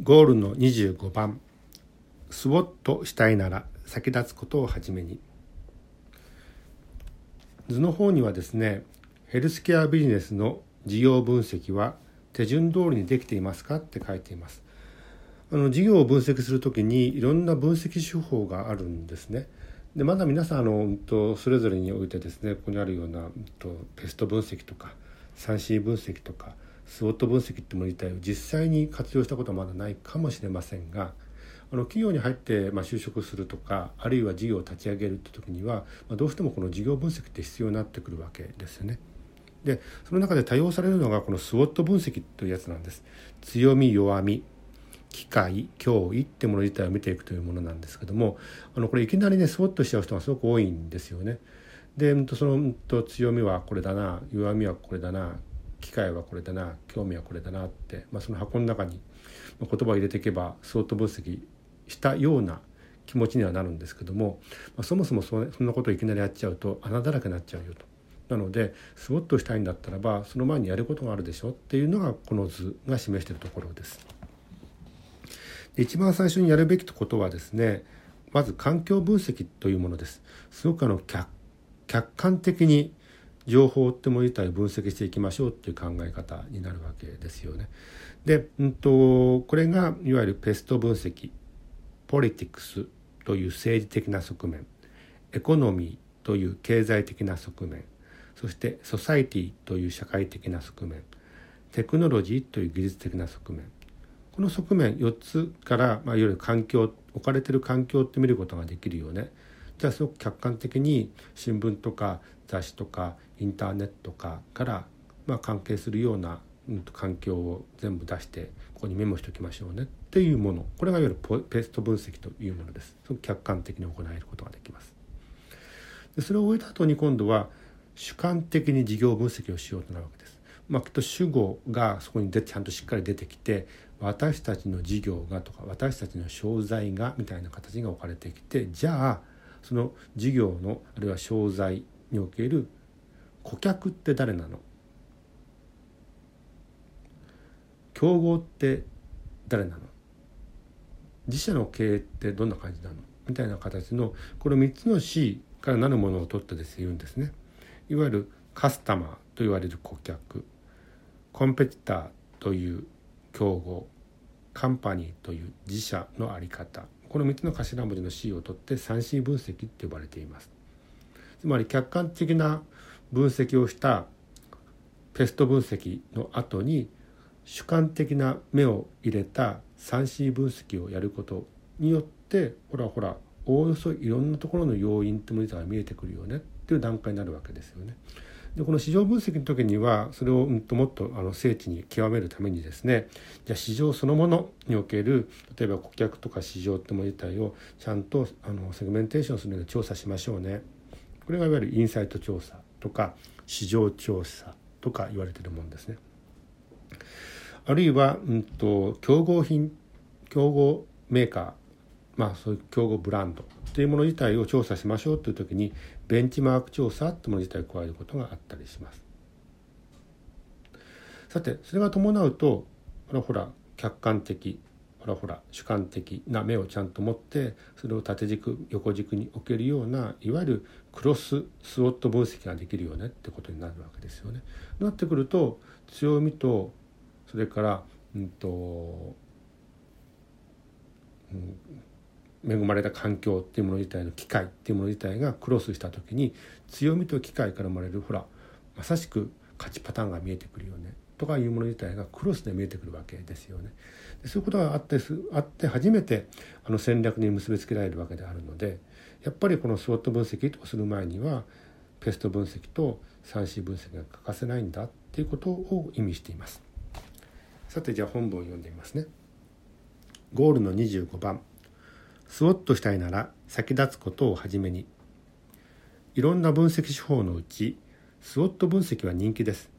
ゴールの25番。スウォットしたいなら先立つことをはじめに。図の方にはですねヘルスケアビジネスの事業分析は手順通りにできていますか？って書いています。あの事業を分析するときにいろんな分析手法があるんですね。でまだ皆さんあの、うんと、それぞれにおいてですねここにあるような、うんと、ペスト分析とか 3C 分析とかスウォット分析ってもの自体を実際に活用したことはまだないかもしれませんがあの企業に入って、まあ、就職するとかあるいは事業を立ち上げるって時には、まあ、どうしてもこの事業分析って必要になってくるわけですよね。でその中で多用されるのがこのスウォット分析というやつなんです。強み弱み機械脅威ってもの自体を見ていくというものなんですけどもあのこれいきなりねスウォットしちゃう人がすごく多いんですよね。でその強みはこれだな弱みはこれだな機会はこれだな興味はこれだなって、まあ、その箱の中に言葉を入れていけばスウォット分析したような気持ちにはなるんですけども、まあ、そもそもそんなことをいきなりやっちゃうと穴だらけになっちゃうよと。なのでスウォットしたいんだったらばその前にやることがあるでしょっていうのがこの図が示しているところです。で一番最初にやるべきことはですねまず環境分析というものです。すごくあの客観的に情報っても自体分析していきましょうっていう考え方になるわけですよね。で、うんと、これがいわゆるペスト分析ポリティクスという政治的な側面エコノミーという経済的な側面そしてソサイティという社会的な側面テクノロジーという技術的な側面この側面4つから、まあ、いわゆる環境置かれてる環境って見ることができるよねじゃすごく客観的に新聞とか雑誌とかインターネットかから、まあ、関係するような、環境を全部出してここにメモしておきましょうねっていうもの。これがいわゆるペースト分析というものです。客観的に行えることができます。でそれを終えた後に今度は主観的に事業分析をしようとなるわけです。まあ、きっと主語がそこにでちゃんとしっかり出てきて私たちの事業がとか私たちの商材がみたいな形が置かれてきてじゃあその事業のあるいは商材における顧客って誰なの？競合って誰なの？自社の経営ってどんな感じなの？みたいな形のこの3つの C からなるものを取ってです言うんですね。いわゆるカスタマーと言われる顧客コンペティターという競合カンパニーという自社の在り方。この3つの頭文字の C を取って 3C 分析って呼ばれています。つまり客観的な分析をしたペスト分析の後に主観的な目を入れた 3C 分析をやることによってほらほらおおよそいろんなところの要因ってものが見えてくるよねっていう段階になるわけですよね。でこの市場分析の時にはそれをもっともっとあの精緻に極めるためにですねじゃあ市場そのものにおける例えば顧客とか市場ってもの自体をちゃんとあのセグメンテーションするような調査しましょうねこれがいわゆるインサイト調査とか市場調査とか言われてるもんですね。あるいは、うんと、競合品競合メーカーまあそういう競合ブランドというもの自体を調査しましょうという時にベンチマーク調査というもの自体を加えることがあったりします。さてそれが伴うとほらほら客観的ほらほら主観的な目をちゃんと持ってそれを縦軸横軸に置けるようないわゆるクロススウォット分析ができるよねってことになるわけですよね。なってくると強みとそれから、うんとうん、恵まれた環境っていうもの自体の機会っていうもの自体がクロスした時に強みと機会から生まれるほらまさしく勝ちパターンが見えてくるよねとかいうもの自体がクロスで見えてくるわけですよね。でそういうことがあってあって初めてあの戦略に結びつけられるわけであるのでやっぱりこのスウォット分析をする前にはペスト分析と 3C 分析が欠かせないんだっていうことを意味しています。さてじゃあ本文を読んでみますね。ゴールの25番スウォットしたいなら先立つことをはじめに。いろんな分析手法のうちスウォット分析は人気です。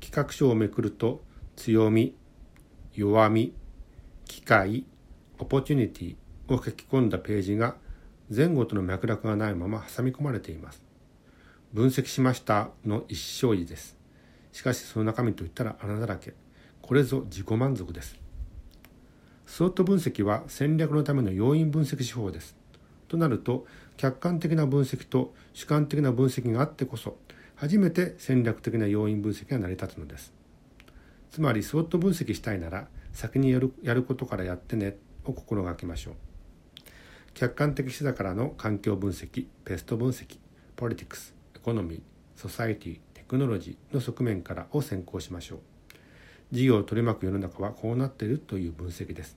企画書をめくると強み弱み機会オポチュニティを書き込んだページが前後との脈絡がないまま挟み込まれています。分析しましたの一生字です。しかしその中身といったら穴だらけ。これぞ自己満足です。スウォット分析は戦略のための要因分析手法です。となると客観的な分析と主観的な分析があってこそ初めて戦略的な要因分析が成り立つのです。つまりスウォット分析したいなら先にやるやることからやってねを心がけましょう。客観的視座からの環境分析、 PEST 分析、 politics、 economy、 society、 technology の側面からを先行しましょう。事業を取り巻く世の中はこうなっているという分析です。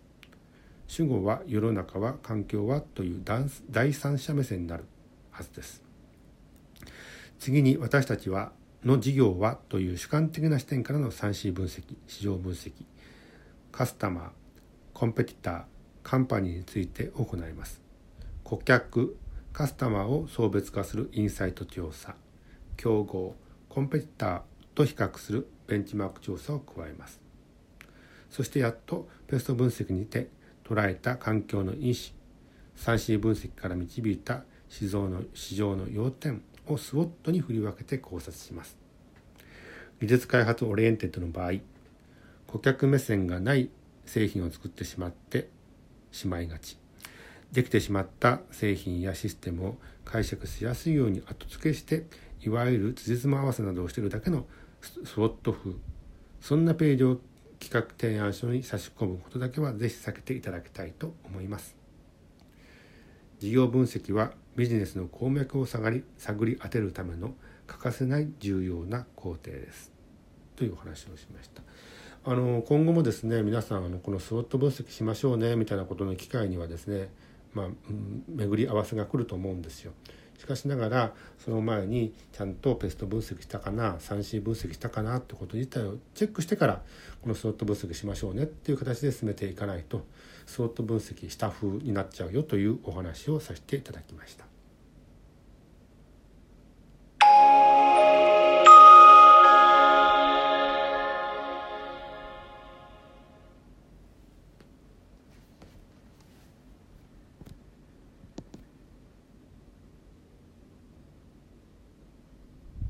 主語は世の中は環境はという第三者目線になるはずです。次に私たちはの事業はという主観的な視点からの 3C 分析、市場分析、カスタマー、コンペティター、カンパニーについて行います。顧客、カスタマーを送別化するインサイト調査、競合、コンペティターと比較するベンチマーク調査を加えます。そしてやっとペスト分析にて捉えた環境の因子 3C 分析から導いた市場の市場の要点をスウォットに振り分けて考察します技術開発 oriented の場合顧客目線がない製品を作ってしまってしまいがちできてしまった製品やシステムを解釈しやすいように後付けしていわゆる辻褄合わせなどをしているだけの SWOT 風そんなページを企画提案書に差し込むことだけはぜひ避けていただきたいと思います。事業分析はビジネスの鉱脈を探り探り当てるための欠かせない重要な工程です。というお話をしました。あの今後もですね皆さんあのこのスウォット分析しましょうねみたいなことの機会にはですねまあ、うん、巡り合わせが来ると思うんですよ。しかしながらその前にちゃんとペスト分析したかな 3C 分析したかなってこと自体をチェックしてからこのスロット分析しましょうねっていう形で進めていかないとスロット分析した風になっちゃうよというお話をさせていただきました。